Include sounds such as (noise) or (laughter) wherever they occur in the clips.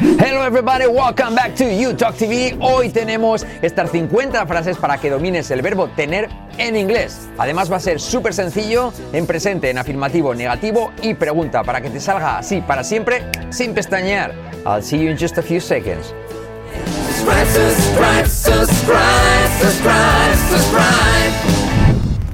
Hello everybody, welcome back to You Talk TV. Hoy tenemos estas 50 frases para que domines el verbo tener en inglés. Además va a ser súper sencillo en presente, en afirmativo, negativo y pregunta para que te salga así para siempre sin pestañear. I'll see you in just a few seconds. subscribe, subscribe, subscribe,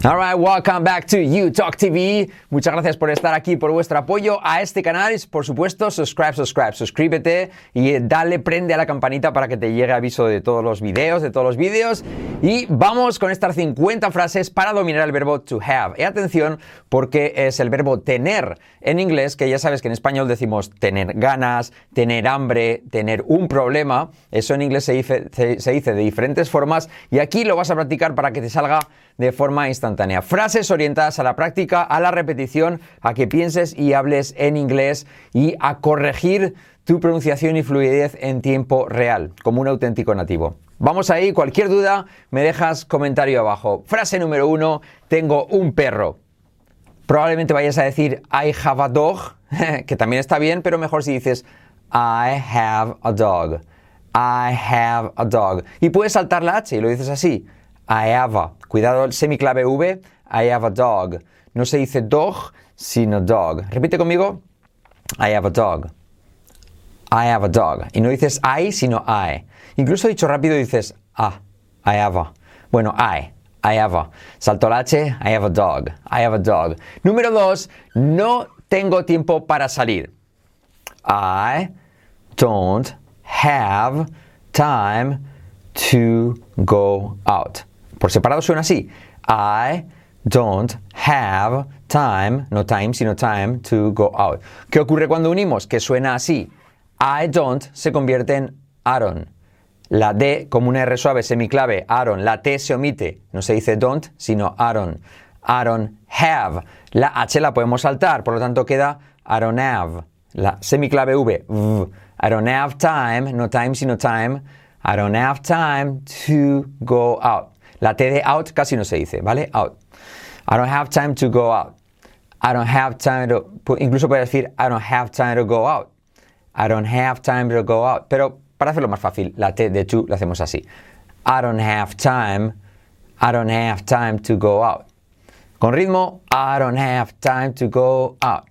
subscribe. Alright, welcome back to You Talk TV. Muchas gracias por estar aquí, por vuestro apoyo a este canal y por supuesto, subscribe, subscribe, suscríbete y dale, prende a la campanita para que te llegue aviso de todos los videos, de todos los vídeos. Y vamos con estas 50 frases para dominar el verbo to have. Y atención, porque es el verbo tener en inglés, que ya sabes que en español decimos tener ganas, tener hambre, tener un problema. Eso en inglés se dice, se dice de diferentes formas y aquí lo vas a practicar para que te salga de forma instantánea. Frases orientadas a la práctica, a la repetición, a que pienses y hables en inglés y a corregir tu pronunciación y fluidez en tiempo real, como un auténtico nativo. Vamos ahí, cualquier duda, me dejas comentario abajo. Frase número uno, tengo un perro. Probablemente vayas a decir I have a dog, (laughs) que también está bien, pero mejor si dices I have a dog. I have a dog. Y puedes saltar la H y lo dices así. I have a. Cuidado el semiclave V. I have a dog. No se dice dog, sino dog. Repite conmigo. I have a dog. I have a dog. Y no dices I, sino I. Incluso dicho rápido dices ah, I have a. Bueno, I. I have a. Salto la H, I have a dog. I have a dog. Número dos, no tengo tiempo para salir. I don't have time to go out. Por separado suena así. I don't have time, no time, sino time to go out. ¿Qué ocurre cuando unimos? Que suena así. I don't se convierte en Aaron. La D como una R suave semiclave, Aaron. La T se omite. No se dice don't, sino Aaron. Aaron have. La H la podemos saltar, por lo tanto queda don't have. La semiclave V. v. I don't have time, no time, sino time. I don't have time to go out. La T de out casi no se dice, ¿vale? Out. I don't have time to go out. I don't have time to. Incluso puedes decir I don't have time to go out. I don't have time to go out. Pero para hacerlo más fácil, la T de to la hacemos así. I don't have time. I don't have time to go out. Con ritmo, I don't have time to go out.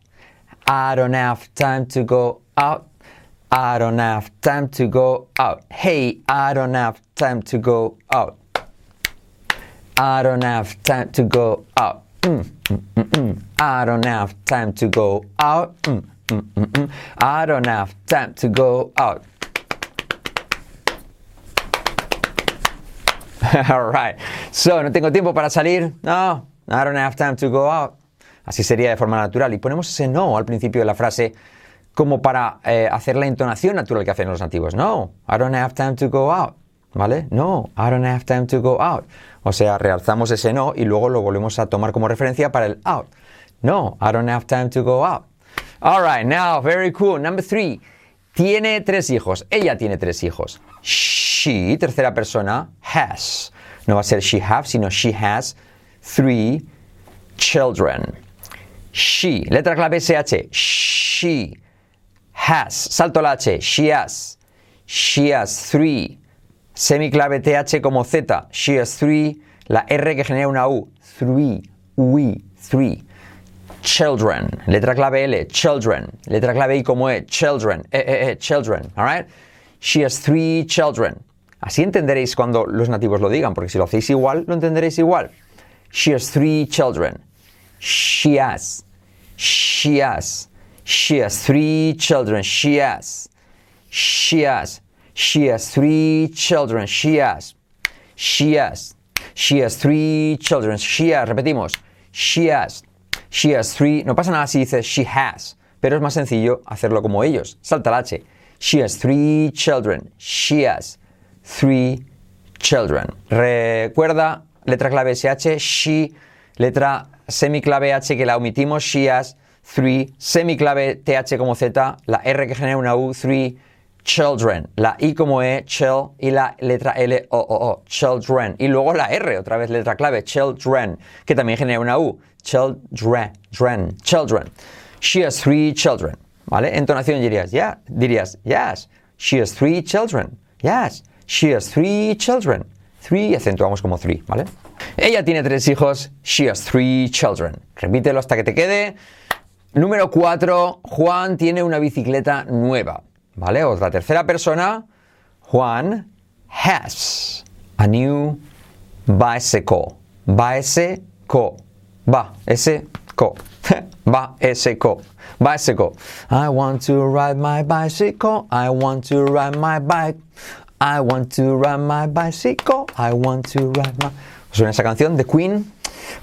I don't have time to go out. I don't have time to go out. Hey, I don't have time to go out. I don't have time to go out. Mm, mm, mm. I don't have time to go out. I don't have time to go out. (laughs) All right. So, no tengo tiempo para salir. No, I don't have time to go out. Así sería de forma natural. Y ponemos ese no al principio de la frase como para eh, hacer la entonación natural que hacen los nativos. No, I don't have time to go out. ¿Vale? No, I don't have time to go out. O sea, realzamos ese no y luego lo volvemos a tomar como referencia para el out. No, I don't have time to go out. All right, now, very cool. Number three. Tiene tres hijos. Ella tiene tres hijos. She, tercera persona, has. No va a ser she have, sino she has three children. She, letra clave SH. She has. Salto la H. She has. She has three. Semiclave TH como Z. She has three. La R que genera una U. Three. We. Three. Children. Letra clave L. Children. Letra clave I como E. Children. E, e, e, children. Alright? She has three children. Así entenderéis cuando los nativos lo digan, porque si lo hacéis igual, lo entenderéis igual. She has three children. She has. She has. She has three children. She has. She has. She has three children. She has. She has. She has three children. She has. Repetimos. She has. She has three. No pasa nada si dices she has, pero es más sencillo hacerlo como ellos. Salta la H. She has three children. She has three children. Recuerda, letra clave SH, she, letra semiclave H que la omitimos, she has three, semiclave TH como Z, la R que genera una U, three children, la I como E, chill, y la letra L, O, O, O, children. Y luego la R, otra vez letra clave, children, que también genera una U, children, children. She has three children, ¿vale? Entonación dirías, ya, dirías, yes, She has three children. Yes, she has three children. Three, acentuamos como three, ¿vale? Ella tiene tres hijos. She has three children. Repítelo hasta que te quede. Número cuatro, Juan tiene una bicicleta nueva, ¿vale? Otra tercera persona, Juan has a new bicycle. Bicycle. Va, ese co. (laughs) Va, ese co. Bicycle. I want to ride my bicycle. I want to ride my bike. I want to ride my bicycle. I want to ride my. Suena esa canción de Queen.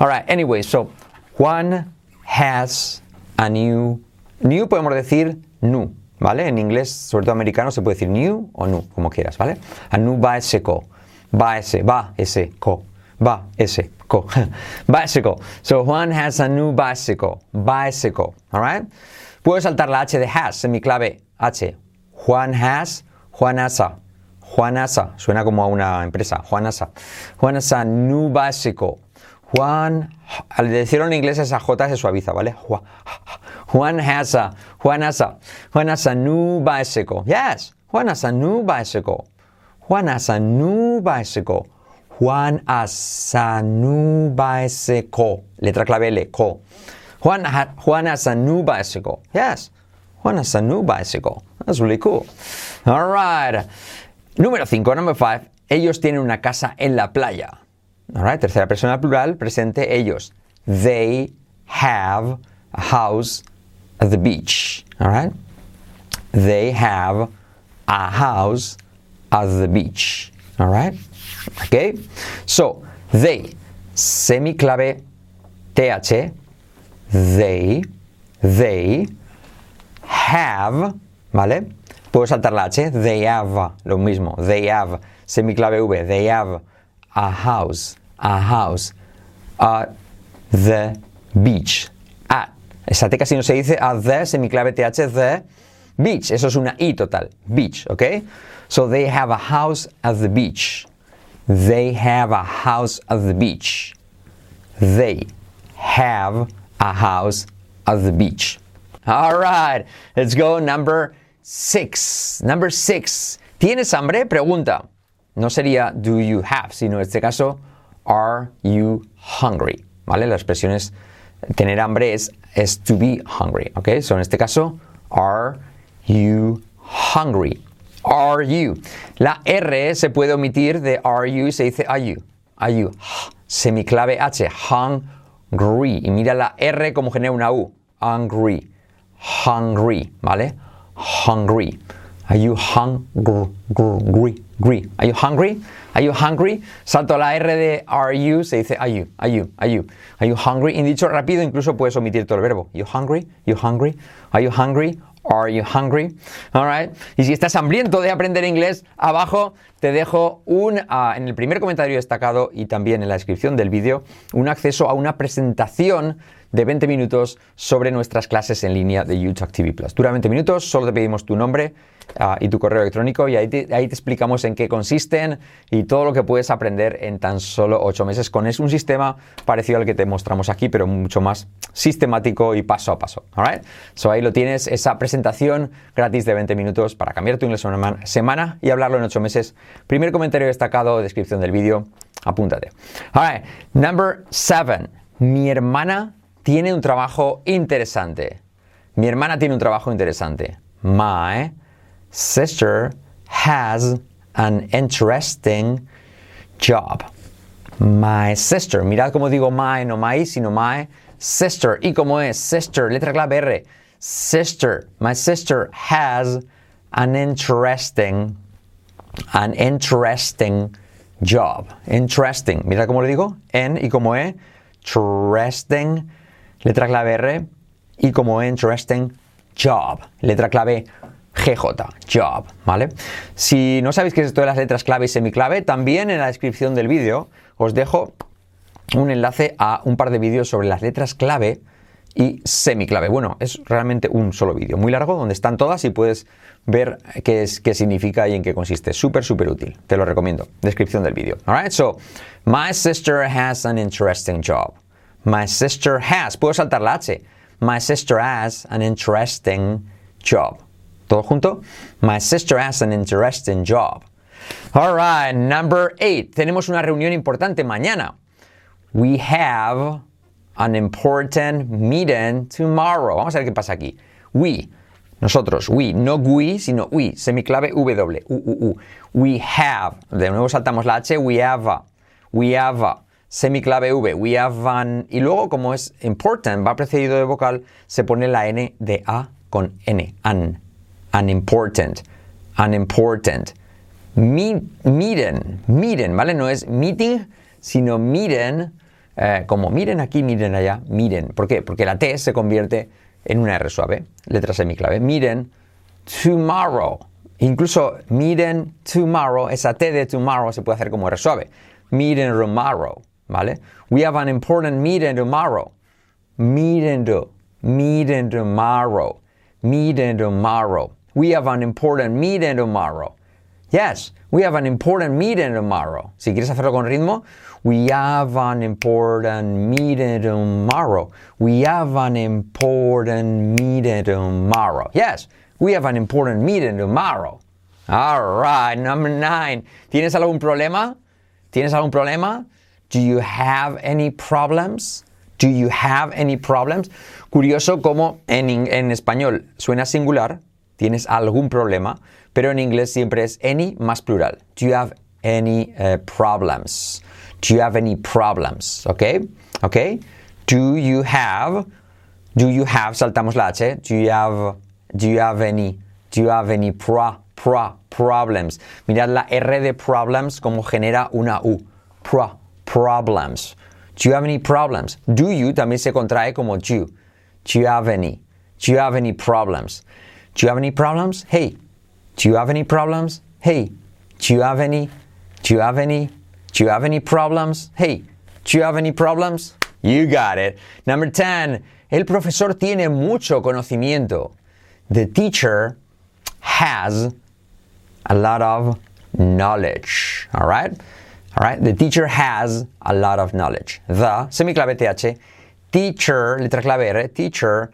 Alright, anyway, so Juan has a new. New podemos decir new, ¿vale? En inglés, sobre todo americano, se puede decir new o new, como quieras, ¿vale? A new bicycle. Va ese, va ese, co. Va ese, co. (laughs) bicycle. So Juan has a new bicycle. Bicycle. Alright? Puedo saltar la H de has, semiclave H. Juan has, Juanasa. Juanasa, suena como a una empresa. Juan has a new bicycle. Juan, al decirlo en inglés esa J se suaviza, ¿vale? Ju- Juan has a, Juan has a, Juan has a new bicycle. Yes, Juan has a new bicycle. Juan has a new bicycle. Juan has a new bicycle. Letra clave L, co. Juan, Juan has a new bicycle. Yes, Juan has a new bicycle. That's really cool. All right. Número 5, number 5. Ellos tienen una casa en la playa. All right. Tercera persona plural, presente ellos. They have a house the beach. All right. They have a house at the beach. All right. Okay. So, they, semiclave TH, they, they have, ¿vale? Puedo saltar la H, they have, lo mismo, they have, semiclave V, they have a house, a house at the beach. T casi no se dice at the, semiclave TH, the beach. Eso es una I total, beach, ¿ok? So they have a house at the beach. They have a house at the beach. They have a house at the beach. All right, let's go number six. Number six. ¿Tienes hambre? Pregunta. No sería do you have, sino en este caso are you hungry. ¿Vale? La expresión es tener hambre es, es to be hungry. ¿Ok? So en este caso, are you hungry? Are you? La R se puede omitir de are you y se dice are you. Are you? Semiclave H, hungry. Y mira la R como genera una U. Hungry. Hungry. ¿Vale? Hungry. Are you hungry? Are you hungry? Are you hungry? Salto la R de are you, se dice are you, are you, are you. Are you hungry? En dicho rápido incluso puedes omitir todo el verbo. You hungry? You hungry? Are you hungry? Are you hungry? All right. Y si estás hambriento de aprender inglés, abajo te dejo un, ah, en el primer comentario destacado y también en la descripción del vídeo, un acceso a una presentación de 20 minutos sobre nuestras clases en línea de YouTube TV Plus. Dura 20 minutos, solo te pedimos tu nombre ah, y tu correo electrónico y ahí te, explicamos en qué consisten y todo lo que puedes aprender en tan solo 8 meses con es un sistema parecido al que te mostramos aquí, pero mucho más sistemático y paso a paso. Alright? So ahí lo tienes, esa presentación gratis de 20 minutos para cambiar tu inglés en una semana y hablarlo en 8 meses. Primer comentario destacado, descripción del vídeo, apúntate. Alright, number 7. Mi hermana tiene un trabajo interesante. Mi hermana tiene un trabajo interesante. My sister has an interesting job. My sister, mirad cómo digo my, no my, sino my sister. ¿Y cómo es? Sister, letra clave R. Sister, my sister has an interesting, an interesting job. Interesting, mira cómo lo digo, en y como e, interesting, letra clave R, y como e, interesting, job, letra clave GJ, job, ¿vale? Si no sabéis qué es esto de las letras clave y semiclave, también en la descripción del vídeo os dejo un enlace a un par de vídeos sobre las letras clave y semiclave. Bueno, es realmente un solo vídeo, muy largo, donde están todas y puedes ver qué, es, qué significa y en qué consiste. Súper, súper útil. Te lo recomiendo. Descripción del vídeo. Alright, so, my sister has an interesting job. My sister has, puedo saltar la H. My sister has an interesting job. Todo junto. My sister has an interesting job. All right, number eight. Tenemos una reunión importante mañana. We have an important meeting tomorrow. Vamos a ver qué pasa aquí. We, nosotros, we, no we, sino we, semiclave W, U, U. We have, de nuevo saltamos la H, we have, a, we have, a, semiclave V, we have an, y luego como es important, va precedido de vocal, se pone la N de A con N, an, unimportant, unimportant. Mi, miren, miren, ¿vale? No es meeting, sino miren, eh, como miren aquí, miren allá, miren. ¿Por qué? Porque la T se convierte en una R suave, letra semiclave. Miren, tomorrow. Incluso miren tomorrow, esa T de tomorrow se puede hacer como R suave. Miren tomorrow, ¿vale? We have an important meeting tomorrow. Meeting, to, meeting tomorrow. Meeting tomorrow. We have an important meeting tomorrow. Yes, we have an important meeting tomorrow. Si quieres hacerlo con ritmo, we have an important meeting tomorrow. We have an important meeting tomorrow. Yes, we have an important meeting tomorrow. All right, number nine. ¿Tienes algún problema? ¿Tienes algún problema? Do you have any problems? Do you have any problems? Curioso como en, en español suena singular, tienes algún problema, pero en inglés siempre es any más plural. Do you have any uh, problems? Do you have any problems? ¿Ok? ¿Ok? Do you have, do you have, saltamos la H, do you have, do you have any, do you have any pro, pro, problems? Mirad la R de problems como genera una U. Pro, problems. Do you have any problems? Do you también se contrae como do. Do you have any? Do you have any problems? Do you have any problems? Hey, do you have any problems? Hey, do you have any? Do you have any? Do you have any problems? Hey, do you have any problems? You got it. Number 10. El profesor tiene mucho conocimiento. The teacher has a lot of knowledge. All right? All right? The teacher has a lot of knowledge. The, semiclave TH, teacher, letra clave R, teacher,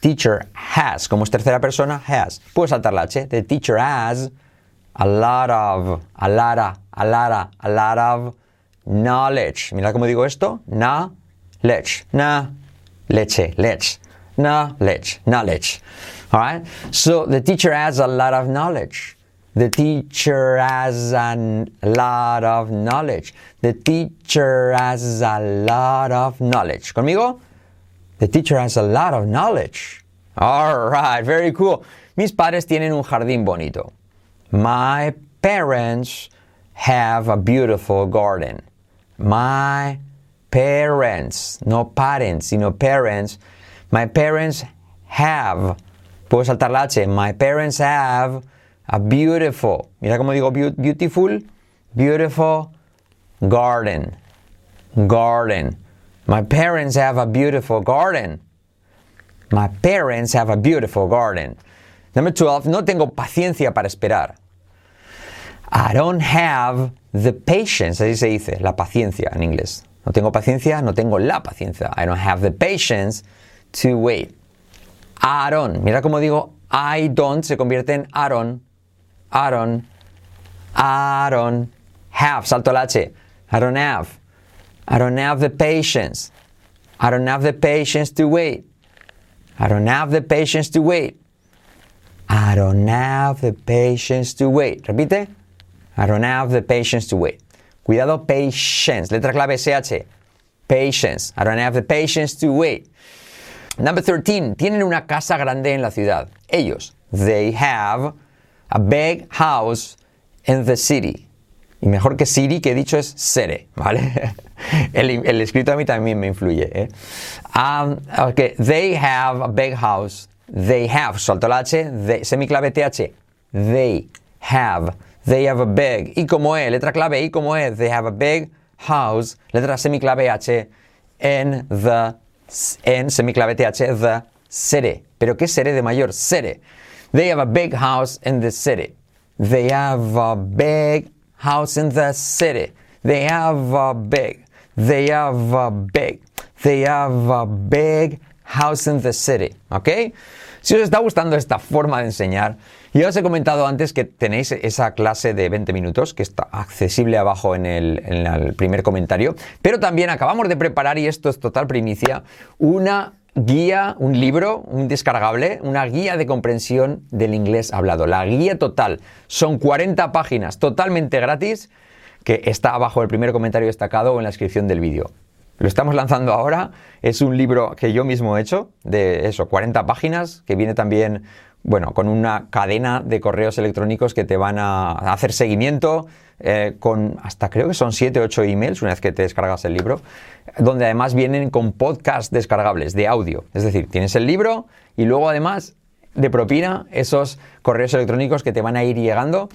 teacher has, como es tercera persona, has. Puedes saltar la H. The teacher has a lot of, a lot of, a lot of, a lot of knowledge. Mira cómo digo esto. Na, lech. Na, leche, lech. Knowledge, knowledge. All right? So the teacher has a lot of knowledge. The teacher has a lot of knowledge. The teacher has a lot of knowledge. ¿Conmigo? The teacher has a lot of knowledge. All right, very cool. Mis padres tienen un jardín bonito. My parents have a beautiful garden. My parents, no parents, sino parents. My parents have, puedo saltar la H, my parents have a beautiful, mira cómo digo beautiful, beautiful garden. Garden. My parents have a beautiful garden. My parents have a beautiful garden. Number 12, no tengo paciencia para esperar. I don't have the patience, así se dice, la paciencia en inglés. No tengo paciencia, no tengo la paciencia. I don't have the patience to wait. Don't. Mira cómo digo I don't se convierte en don't. I don't have. Salto la H. I don't have. I don't have the patience. I don't have the patience to wait. I don't have the patience to wait. I don't have the patience to wait. Repite. I don't have the patience to wait. Cuidado, patience. Letra clave SH. Patience. I don't have the patience to wait. Number 13. Tienen una casa grande en la ciudad. Ellos. They have a big house in the city. Y mejor que city que he dicho es city, ¿vale? (laughs) El, el escrito a mí también me influye. ¿eh? Okay. They have a big house. They have, salto la H, they, semiclave TH. They have. They have a big. Y como E, letra clave I como E. They have a big house. Letra semiclave H. In the. En semiclave TH. The city. ¿Pero qué city de mayor? City. They have a big house in the city. They have a big house in the city. They have a big. They have a big. They have a big house in the city. ¿Ok? Si os está gustando esta forma de enseñar, ya os he comentado antes que tenéis esa clase de 20 minutos que está accesible abajo en el primer comentario, pero también acabamos de preparar, y esto es total primicia, una guía, un libro, un descargable, una guía de comprensión del inglés hablado. La guía total son 40 páginas totalmente gratis que está abajo el primer comentario destacado o en la descripción del vídeo. Lo estamos lanzando ahora, es un libro que yo mismo he hecho, de eso, 40 páginas, que viene también, bueno, con una cadena de correos electrónicos que te van a hacer seguimiento, eh, con hasta creo que son 7 o 8 emails una vez que te descargas el libro, donde además vienen con podcasts descargables de audio. Es decir, tienes el libro y luego además de propina esos correos electrónicos que te van a ir llegando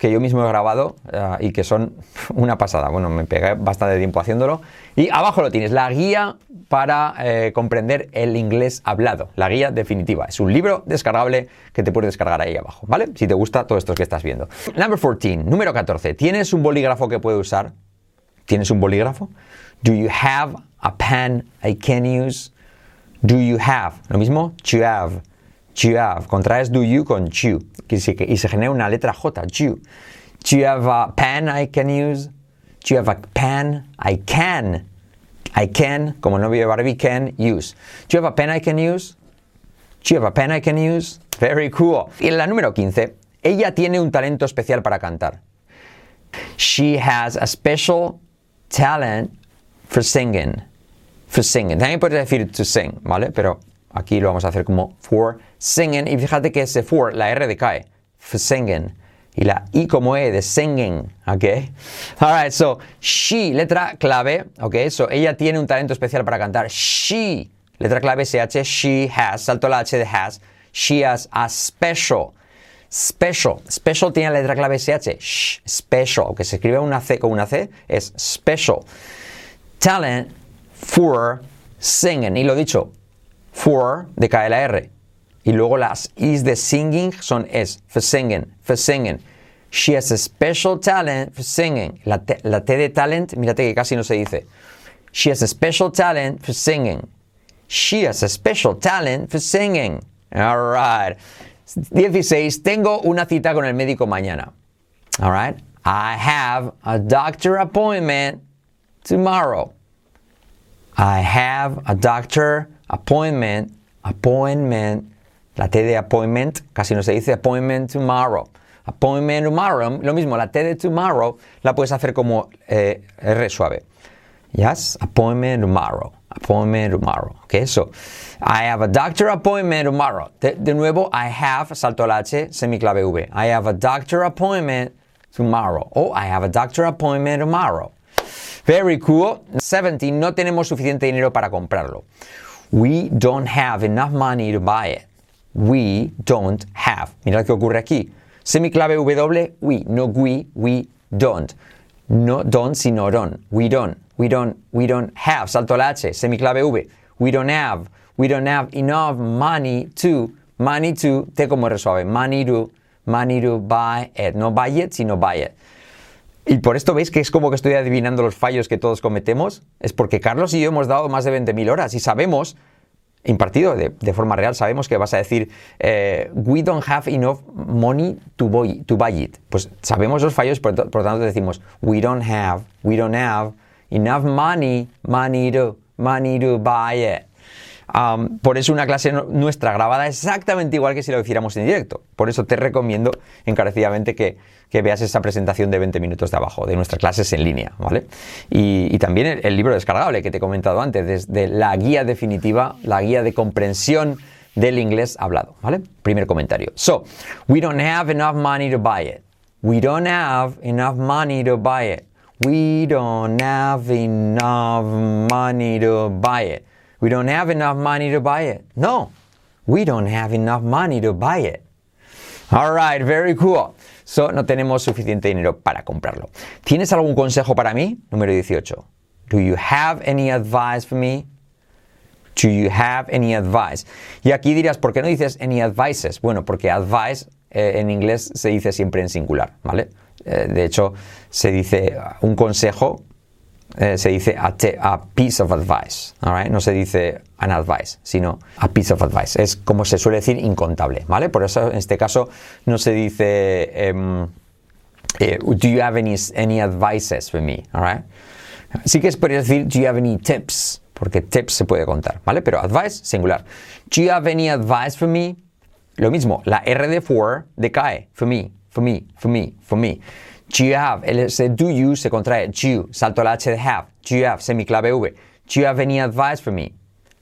que yo mismo he grabado uh, y que son (laughs) una pasada. Bueno, me pegué bastante tiempo haciéndolo. Y abajo lo tienes, la guía para eh, comprender el inglés hablado. La guía definitiva. Es un libro descargable que te puedes descargar ahí abajo, ¿vale? Si te gusta todo esto que estás viendo. Number 14, número 14. ¿Tienes un bolígrafo que puedes usar? ¿Tienes un bolígrafo? Do you have a pen I can use? Do you have? Lo mismo, you have. Have. Contraes do you con you. Y se genera una letra J. You. Do you have a pen I can use? Do you have a pen I can? I can, como no de Barbie, can use. Do you have a pen I can use? Do you have a pen I can use? Very cool. Y en la número 15, ella tiene un talento especial para cantar. She has a special talent for singing. For singing. También puedes decir to sing, ¿vale? Pero aquí lo vamos a hacer como for singing. Y fíjate que ese for, la R decae. Singing. Y la I como E de singing, ¿ok? Alright, so she, letra clave, ¿ok? So ella tiene un talento especial para cantar. She, letra clave SH, she has, salto la H de has. She has a special. Special. Special tiene la letra clave SH. Sh, special. Que se escribe una C con una C, es special. Talent for singing. Y lo dicho, for decae la R. Y luego las is de singing son es, for singing, for singing. She has a special talent for singing. La T, la de talent, mírate que casi no se dice. She has a special talent for singing. She has a special talent for singing. All right. 16. Tengo una cita con el médico mañana. All right. I have a doctor appointment tomorrow. I have a doctor appointment, appointment la T de appointment casi no se dice appointment tomorrow. Appointment tomorrow, lo mismo, la T de tomorrow la puedes hacer como eh, R suave. Yes, appointment tomorrow. Appointment tomorrow. Okay, so I have a doctor appointment tomorrow. De, nuevo, I have, salto la H, semiclave V. I have a doctor appointment tomorrow. Oh, I have a doctor appointment tomorrow. Very cool. 17, no tenemos suficiente dinero para comprarlo. We don't have enough money to buy it. We don't have. Mirad qué ocurre aquí. Semiclave W, we, no we, we don't. No don't, sino don't. We don't, we don't, we don't have. Salto la H, semiclave V. We don't have, we don't have enough money to, money to, T como resuelve, money to, money to buy it. No buy it, sino buy it. Y por esto veis que es como que estoy adivinando los fallos que todos cometemos. Es porque Carlos y yo hemos dado más de 20.000 horas y sabemos impartido de, de, forma real, sabemos que vas a decir eh, we don't have enough money to buy, to buy it. Pues sabemos los fallos, por, por, tanto decimos we don't have, we don't have enough money, money to, money to buy it. Um, por eso una clase nuestra grabada es exactamente igual que si lo hiciéramos en directo. Por eso te recomiendo encarecidamente que, que veas esa presentación de 20 minutos de abajo, de nuestras clases en línea, ¿vale? Y, y también el, el, libro descargable que te he comentado antes, desde la guía definitiva, la guía de comprensión del inglés hablado, ¿vale? Primer comentario. So, we don't have enough money to buy it. We don't have enough money to buy it. We don't have enough money to buy it. We don't have enough money to buy it. No, we don't have enough money to buy it. All right, very cool. So, no tenemos suficiente dinero para comprarlo. ¿Tienes algún consejo para mí? Número 18. Do you have any advice for me? Do you have any advice? Y aquí dirás, ¿por qué no dices any advices? Bueno, porque advice eh, en inglés se dice siempre en singular, ¿vale? Eh, de hecho, se dice un consejo eh, se dice a, piece of advice, right? no se dice an advice, sino a piece of advice. Es como se suele decir incontable, ¿vale? Por eso en este caso no se dice em, eh, do you have any, any advices for me, all Sí que podría decir do you have any tips, porque tips se puede contar, ¿vale? Pero advice singular. Do you have any advice for me? Lo mismo, la R de for decae, for me, for me, for me, for me. Do you have, el do you se contrae, do, salto la H de have, do you have, semiclave V. Do you have any advice for me?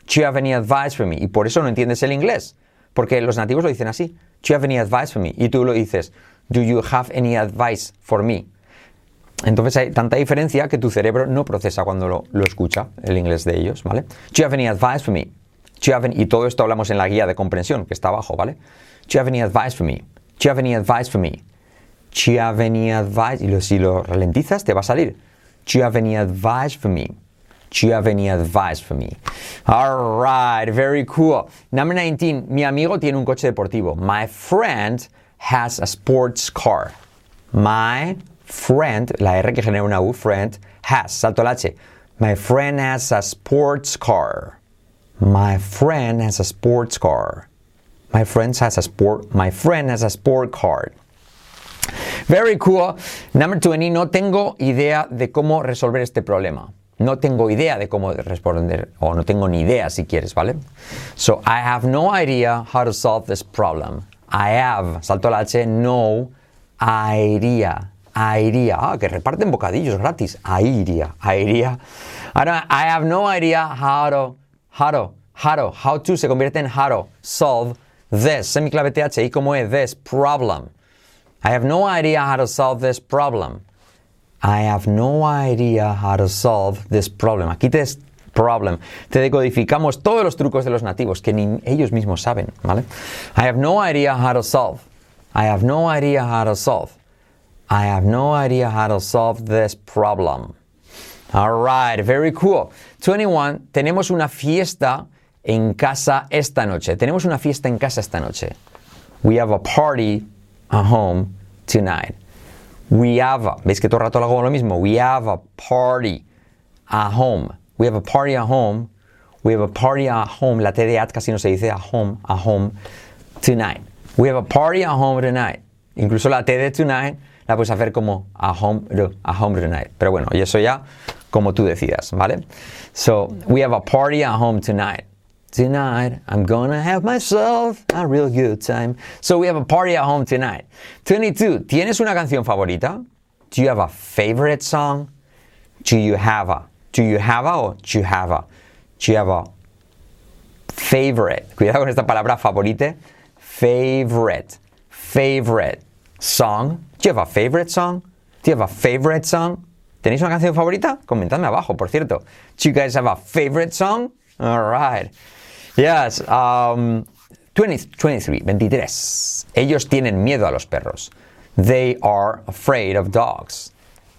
Do you have any advice for me? Y por eso no entiendes el inglés, porque los nativos lo dicen así. Do you have any advice for me? Y tú lo dices, do you have any advice for me? Entonces hay tanta diferencia que tu cerebro no procesa cuando lo, lo escucha, el inglés de ellos, ¿vale? Do you have any advice for me? Do you have any, y todo esto hablamos en la guía de comprensión, que está abajo, ¿vale? Do you have any advice for me? Do you have any advice for me? Do you any advice? Y si lo ralentizas, te va a salir. Do any advice for me? Do you any advice for me? All right, very cool. Number 19. Mi amigo tiene un coche deportivo. My friend has a sports car. My friend, la R que genera una U, friend, has, salto el H. My friend has a sports car. My friend has a sports car. My friend has a sport, my friend has a sport car. Very cool. Number 20. No tengo idea de cómo resolver este problema. No tengo idea de cómo responder, o no tengo ni idea si quieres, ¿vale? So, I have no idea how to solve this problem. I have, salto la H, no idea. Idea. Ah, que reparten bocadillos gratis. Idea. Idea. Ahora, I have no idea how to, how to, how to, how to se convierte en how to solve this. Semiclave TH. ¿Y cómo es this problem? I have no idea how to solve this problem. I have no idea how to solve this problem. Aquí te problem. Te decodificamos todos los trucos de los nativos que ni ellos mismos saben, ¿vale? I have no idea how to solve. I have no idea how to solve. I have no idea how to solve this problem. All right, very cool. 21, tenemos una fiesta en casa esta noche. Tenemos una fiesta en casa esta noche. We have a party at home tonight. We have a, ¿veis que todo el rato hago lo mismo? We have a party at home. We have a party at home. We have a party at home. La T de at casi no se dice at home, at home tonight. We have a party at home tonight. Incluso la T de tonight la puedes hacer como a home, a home tonight. Pero bueno, y eso ya como tú decidas, ¿vale? So, we have a party at home tonight. Tonight, I'm gonna have myself a real good time. So we have a party at home tonight. 22. ¿Tienes una canción favorita? Do you have a favorite song? Do you have a? Do you have a o do you have a? Do you have a favorite? Cuidado con esta palabra favorite. Favorite. Favorite song. Do you have a favorite song? Do you have a favorite song? ¿Tenéis una canción favorita? Comentadme abajo, por cierto. Do you guys have a favorite song? All right. Yes. Um, 20, 23, 23. Ellos tienen miedo a los perros. They are afraid of dogs.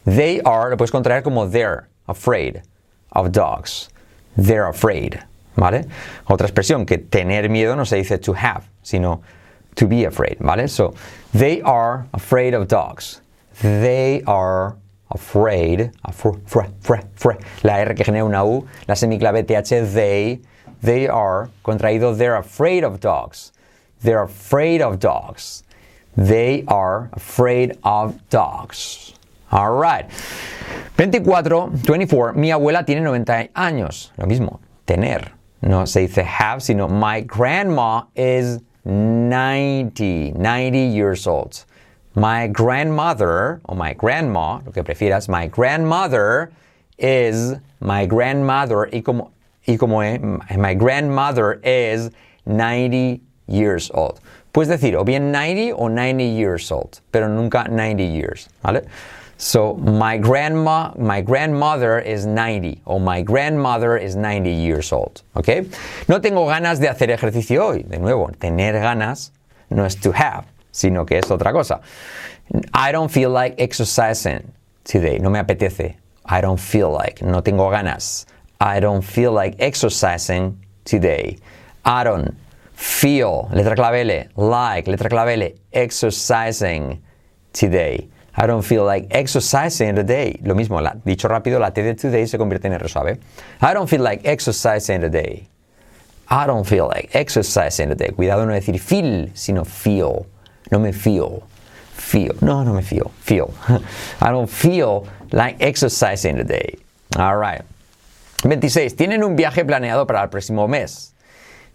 They are, lo puedes contraer como they're afraid of dogs. They're afraid. ¿Vale? Otra expresión que tener miedo no se dice to have, sino to be afraid. ¿Vale? So, they are afraid of dogs. They are afraid. Afra, fra, la R que genera una U, la semiclave TH, they They are, contraído, they're afraid of dogs. They're afraid of dogs. They are afraid of dogs. All right. 24, 24. Mi abuela tiene 90 años. Lo mismo, tener. No se dice have, sino my grandma is 90, 90 years old. My grandmother, o my grandma, lo que prefieras, my grandmother is, my grandmother, y como y como my grandmother is 90 years old. Puedes decir o bien 90 o 90 years old, pero nunca 90 years, ¿vale? So my grandma, my grandmother is 90 o my grandmother is 90 years old, ¿ok? No tengo ganas de hacer ejercicio hoy. De nuevo, tener ganas no es to have, sino que es otra cosa. I don't feel like exercising today. No me apetece. I don't feel like. No tengo ganas. I don't feel like exercising today. I don't feel, letra clave like, letra clave exercising today. I don't feel like exercising today. Lo mismo, dicho rápido, la T de today se convierte en R suave. I don't feel like exercising today. I don't feel like exercising today. Cuidado no decir feel, sino feel. No me feel. Feel. No, no me feel. Feel. (laughs) I don't feel like exercising today. All right. 26. Tienen un viaje planeado para el próximo mes.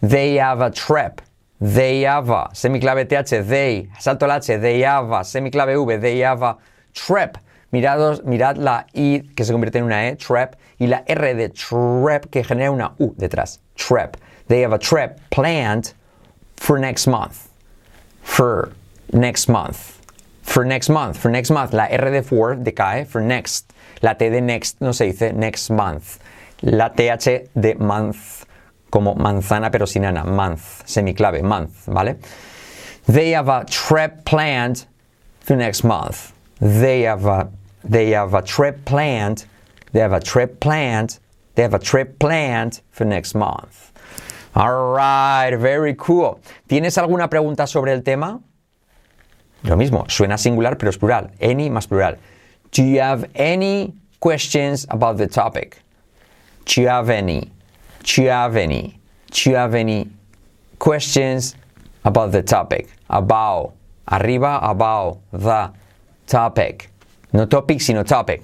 They have a trip. They have a. Semiclave TH. They. Salto el H. They have a. Semiclave V. They have a trip. Mirados, mirad la I que se convierte en una E, trip, y la R de trip que genera una U detrás. Trip. They have a trip planned for next month. For next month. For next month. For next month. La R de for decae. For next. La T de next no se dice next month. La TH de month como manzana pero sin ana. Month. Semiclave. Month. ¿Vale? They have a trip planned for next month. They have a they have a trip planned. They have a trip planned. They have a trip planned for next month. All right, very cool. ¿Tienes alguna pregunta sobre el tema? Lo mismo, suena singular pero es plural. Any más plural. Do you have any questions about the topic? Do questions about the topic? Arriba, about the topic. No topic, sino topic.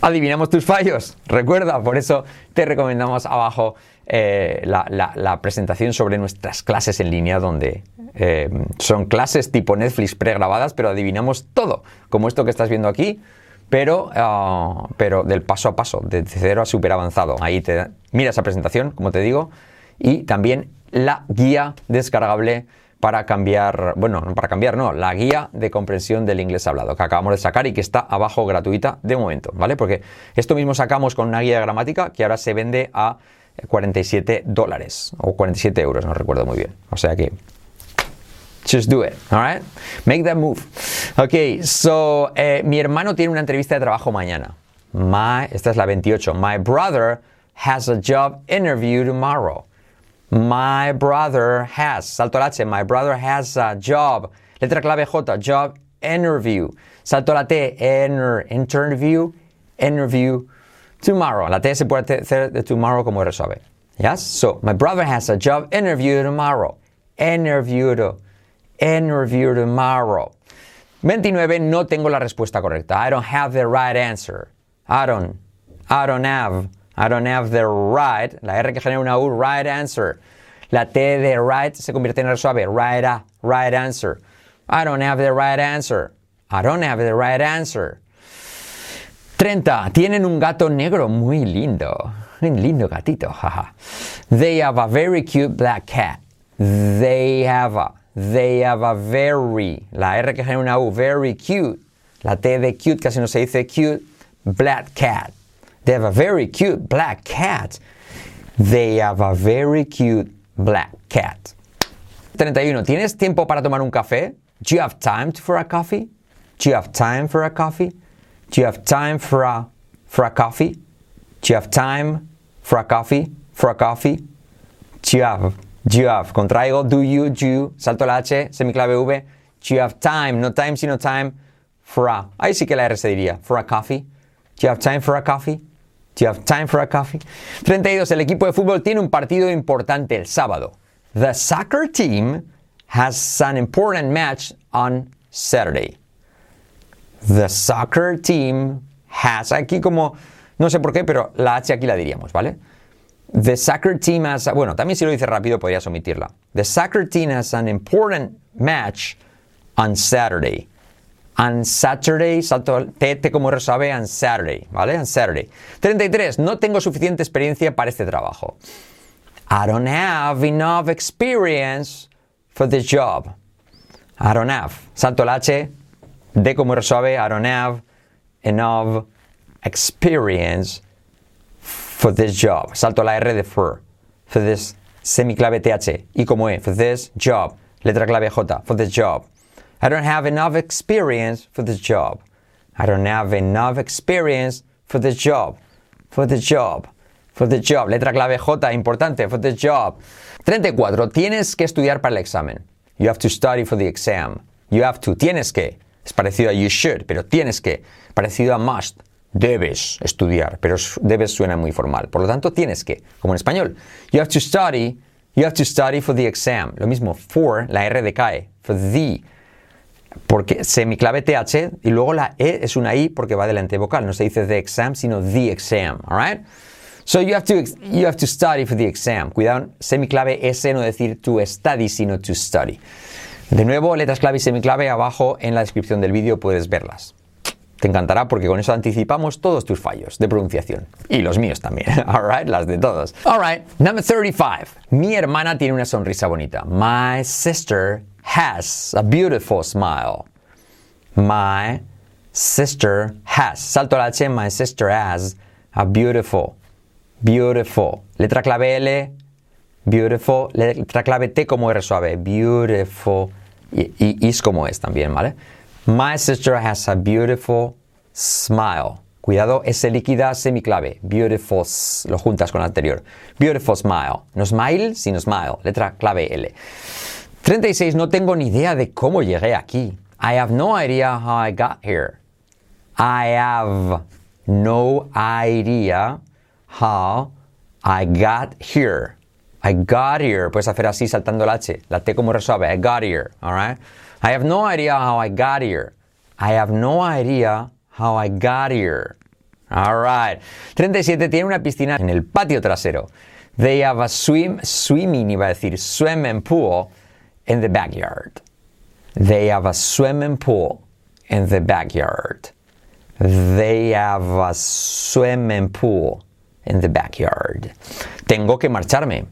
Adivinamos tus fallos. Recuerda, por eso te recomendamos abajo eh, la presentación sobre nuestras clases en línea, donde eh, son clases tipo Netflix pregrabadas, pero adivinamos todo, como esto que estás viendo aquí, pero, ah, pero del paso a paso, de cero a súper avanzado. Ahí te mira esa presentación, como te digo, y también la guía descargable para cambiar, bueno, no para cambiar, no, la guía de comprensión del inglés hablado que acabamos de sacar y que está abajo gratuita de momento, ¿vale? Porque esto mismo sacamos con una guía de gramática que ahora se vende a 47 dólares o 47 euros, no recuerdo muy bien. O sea que Just do it, all right? Make that move. Ok, so, eh, mi hermano tiene una entrevista de trabajo mañana. My, esta es la 28. My brother has a job interview tomorrow. My brother has, salto la H, my brother has a job. Letra clave J, job interview. Salto la T, enter, interview, interview tomorrow. La T se puede hacer de tomorrow como R suave. Yes? So, my brother has a job interview tomorrow. Interview, to- interview tomorrow. 29, no tengo la respuesta correcta. I don't have the right answer. I don't, I don't have, I don't have the right, la R que genera una U, right answer. La T de right se convierte en R suave, right, a, right answer. I don't have the right answer. I don't have the right answer. 30. Tienen un gato negro muy lindo. Un lindo gatito. They have a very cute black cat. They have a. They have a very. La R que genera una U. Very cute. La T de cute casi no se dice cute. Black cat. They have a very cute black cat. They have a very cute black cat. 31. ¿Tienes tiempo para tomar un café? Do you have time for a coffee? Do you have time for a coffee? Do you have time for a for a coffee? Do you have time for a coffee? For a coffee? Do you have? You have? Contraigo. Do you? You? Salto la H. Semiclave V. You have time? No time, sino time for a. Ahí sí que la R se diría. For a coffee. You have time for a coffee? You have time for a coffee? 32. El equipo de fútbol tiene un partido importante el sábado. The soccer team has an important match on Saturday. The soccer team has. Aquí como, no sé por qué, pero la H aquí la diríamos, ¿vale? The soccer team has. Bueno, también si lo dices rápido podrías omitirla. The soccer team has an important match on Saturday. On Saturday, salto T, T como R suave, on Saturday, ¿vale? On Saturday. 33. No tengo suficiente experiencia para este trabajo. I don't have enough experience for this job. I don't have. Salto el H, D como R suave, I don't have enough experience for this job. Salto la R de for. For this semiclave TH. Y como E. For this job. Letra clave J. For this job. I don't have enough experience for this job. I don't have enough experience for this job. For the job. For the job. Letra clave J, importante. For the job. 34. Tienes que estudiar para el examen. You have to study for the exam. You have to. Tienes que. Es parecido a you should, pero tienes que. Parecido a must. Debes estudiar, pero debes suena muy formal. Por lo tanto, tienes que. Como en español. You have to study You have to study for the exam. Lo mismo, for, la R decae. For the. Porque semiclave TH y luego la E es una I porque va delante vocal. No se dice the exam, sino the exam. Alright? So you have, to, you have to study for the exam. Cuidado, semiclave S no decir to study, sino to study. De nuevo, letras clave y semiclave abajo en la descripción del vídeo puedes verlas. Te encantará porque con eso anticipamos todos tus fallos de pronunciación. Y los míos también. (laughs) Alright, las de todos. Alright, number 35. Mi hermana tiene una sonrisa bonita. My sister has a beautiful smile. My sister has. Salto la H, my sister has a beautiful. Beautiful. Letra clave L. Beautiful. Letra clave T como R suave. Beautiful. Y, y is como es también, ¿vale? My sister has a beautiful smile. Cuidado, S líquida semiclave. Beautiful, lo juntas con anterior. Beautiful smile. No smile, sino smile. Letra clave L. 36. No tengo ni idea de cómo llegué aquí. I have no idea how I got here. I have no idea how I got here. I got here. Puedes hacer así saltando la H. La T como resuave. I got here. Alright? I have no idea how I got here. I have no idea how I got here. Alright. 37. Tiene una piscina en el patio trasero. They have a swim, swimming, iba a decir, swimming pool in the backyard. They have a swimming pool in the backyard. They have a swimming pool in the backyard. Tengo que marcharme.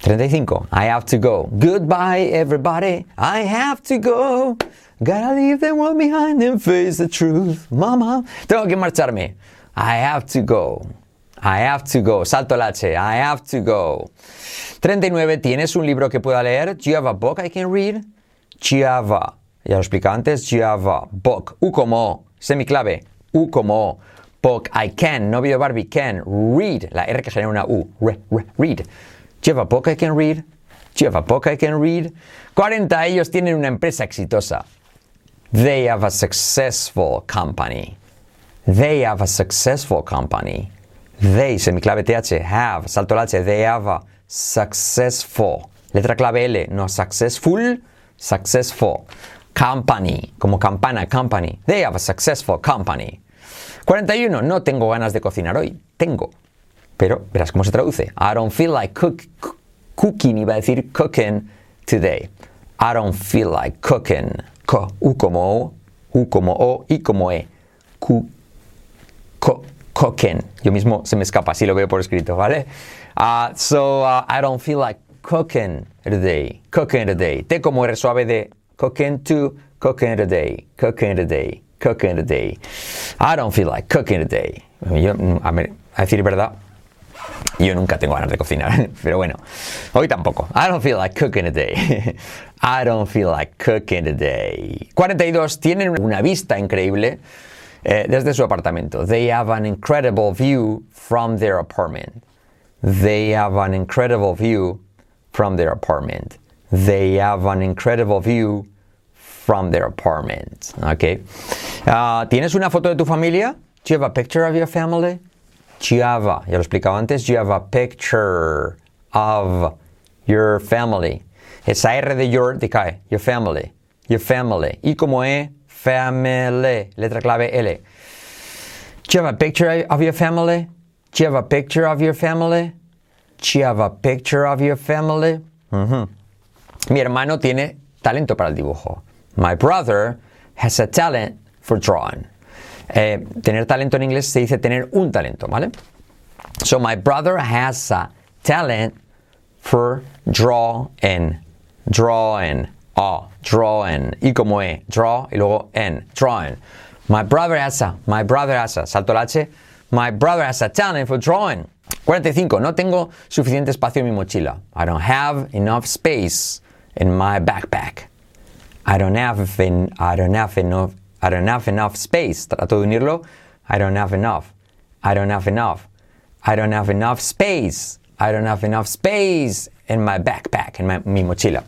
35. I have to go. Goodbye, everybody. I have to go. Gotta leave the world behind and face the truth. Mama. Tengo que marcharme. I have to go. I have to go. Salto el H. I have to go. 39. ¿Tienes un libro que pueda leer? Do you have a book I can read? Do you have a, ya lo expliqué antes, do you have a book? U como, semiclave. U como, book I can, novio Barbie, can, read. La R que genera una U. Re, re, read. Do you have a book I can read? Do you have a book I can read? 40. Ellos tienen una empresa exitosa. They have a successful company. They have a successful company. They, semiclave TH, have, salto el H, they have a successful. Letra clave L, no successful, successful. Company, como campana, company. They have a successful company. 41. No tengo ganas de cocinar hoy. Tengo. Pero verás cómo se traduce. I don't feel like cook, cooking, iba a decir cooking today. I don't feel like cooking. Co, U como O, U como O, I como E. Cu, co, cooking. Yo mismo se me escapa, si lo veo por escrito, ¿vale? Uh, so, uh, I don't feel like cooking today. Cooking today. T como R suave de cooking to cooking today. Cooking today. Cooking today. I don't feel like cooking today. Yo, a, ver, a decir verdad, yo nunca tengo ganas de cocinar, (laughs) pero bueno, hoy tampoco. I don't feel like cooking today. (laughs) I don't feel like cooking today. 42. Tienen una vista increíble eh, desde su apartamento. They have an incredible view from their apartment. They have an incredible view from their apartment. They have an incredible view from their apartment. Okay. Uh, ¿Tienes una foto de tu familia? Do you have a picture of your family? Do you have a, ya lo explicaba antes, do you have a picture of your family? Esa R de your decae, your family, your family. Y como E, family, letra clave L. Do you have a picture of your family? Do you have a picture of your family? Do you have a picture of your family? Ujú. Mi hermano tiene talento para el dibujo. My brother has a talent for drawing. Eh, tener talento en inglés se dice tener un talento, ¿vale? So my brother has a talent for drawing. Drawing. Oh, drawing. Y como E, draw y luego en. Drawing. My brother has a. My brother has a. Salto el H. My brother has a talent for drawing. 45. No tengo suficiente espacio en mi mochila. I don't have enough space in my backpack. I don't have, en- I don't have enough, I don't have enough space. Trato de unirlo. I don't have enough. I don't have enough. I don't have enough space. I don't have enough space in my backpack, en ma- mi mochila.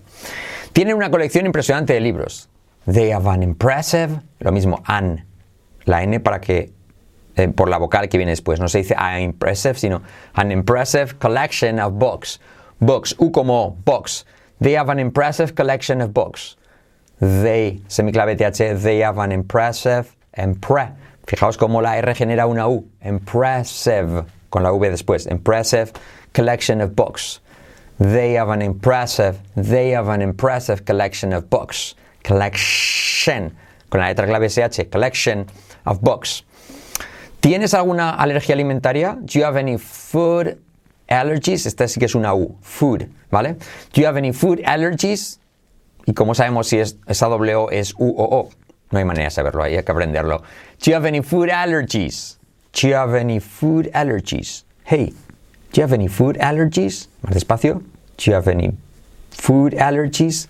Tienen una colección impresionante de libros. They have an impressive, lo mismo, an, la N para que, eh, por la vocal que viene después. No se dice an impressive, sino an impressive collection of books. books. U como box. They have an impressive collection of books. They, semiclave TH, they have an impressive, impre. Fijaos cómo la R genera una U. Impressive, con la V después. Impressive collection of books. They have an impressive, they have an impressive collection of books. Collection, con la letra clave SH, collection of books. ¿Tienes alguna alergia alimentaria? Do you have any food allergies? Esta sí que es una U, food, ¿vale? Do you have any food allergies? Y cómo sabemos si es, esa O es U o O. No hay manera de saberlo, hay que aprenderlo. Do you have any food allergies? Do you have any food allergies? Hey, do you have any food allergies? Más despacio. Do you have any food allergies?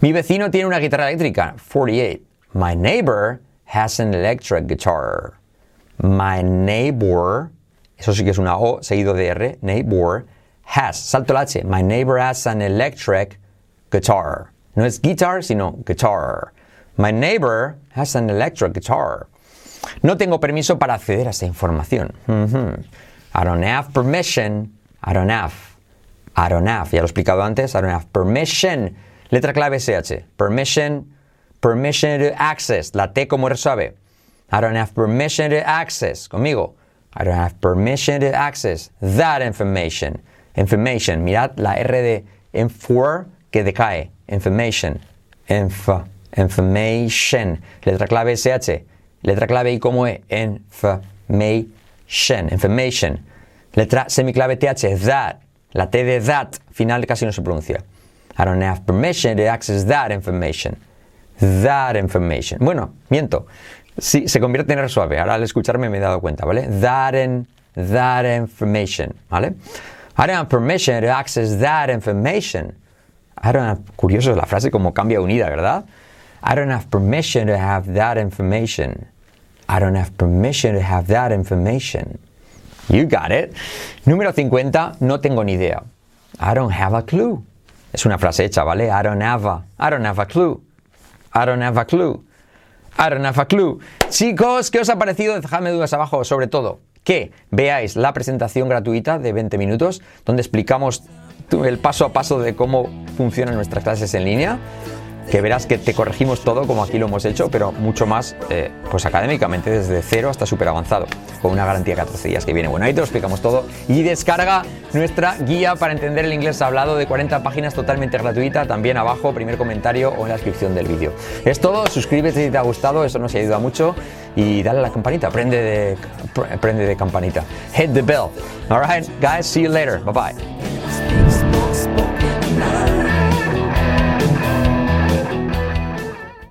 Mi vecino tiene una guitarra eléctrica. 48. My neighbor has an electric guitar. My neighbor, eso sí que es una O seguido de R, neighbor, has, salto el H, my neighbor has an electric guitar. No es guitar, sino guitar. My neighbor has an electric guitar. No tengo permiso para acceder a esta información. I don't have permission. I don't have. I don't have. Ya lo he explicado antes. I don't have permission. Letra clave SH. Permission. Permission to access. La T como R suave. I don't have permission to access. Conmigo. I don't have permission to access that information. Information. Mirad la R de infor que decae. Information. Inf. Information. Letra clave SH. Letra clave I como E. Information. Information. Letra semiclave TH. That. La T de that final casi no se pronuncia. I don't have permission to access that information. That information. Bueno, miento. Sí, se convierte en R suave. Ahora al escucharme me he dado cuenta, ¿vale? That, in, that information, ¿vale? I don't have permission to access that information. I don't have, curioso la frase como cambia unida, ¿verdad? I don't have permission to have that information. I don't have permission to have that information. You got it. Número 50, no tengo ni idea. I don't have a clue. Es una frase hecha, ¿vale? I don't have a, I don't have a clue. I don't have a clue. I don't have a clue. Chicos, ¿qué os ha parecido? Dejadme dudas abajo, sobre todo que veáis la presentación gratuita de 20 minutos, donde explicamos el paso a paso de cómo funcionan nuestras clases en línea que verás que te corregimos todo como aquí lo hemos hecho, pero mucho más eh, pues académicamente, desde cero hasta súper avanzado, con una garantía de 14 días que viene. Bueno, ahí te lo explicamos todo y descarga nuestra guía para entender el inglés hablado de 40 páginas totalmente gratuita, también abajo, primer comentario o en la descripción del vídeo. Es todo, suscríbete si te ha gustado, eso nos ayuda mucho y dale a la campanita, prende de, prende de campanita. Hit the bell. Alright, guys, see you later. Bye bye.